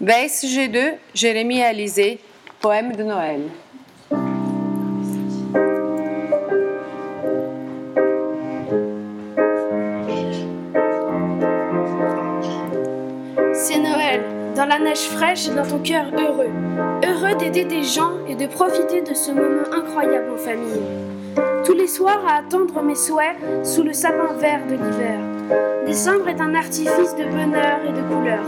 Ben, VSG2, Jérémie Alizé, poème de Noël. C'est Noël, dans la neige fraîche et dans ton cœur heureux. Heureux d'aider des gens et de profiter de ce moment incroyable en famille. Tous les soirs à attendre mes souhaits sous le sapin vert de l'hiver. Décembre est un artifice de bonheur et de couleur.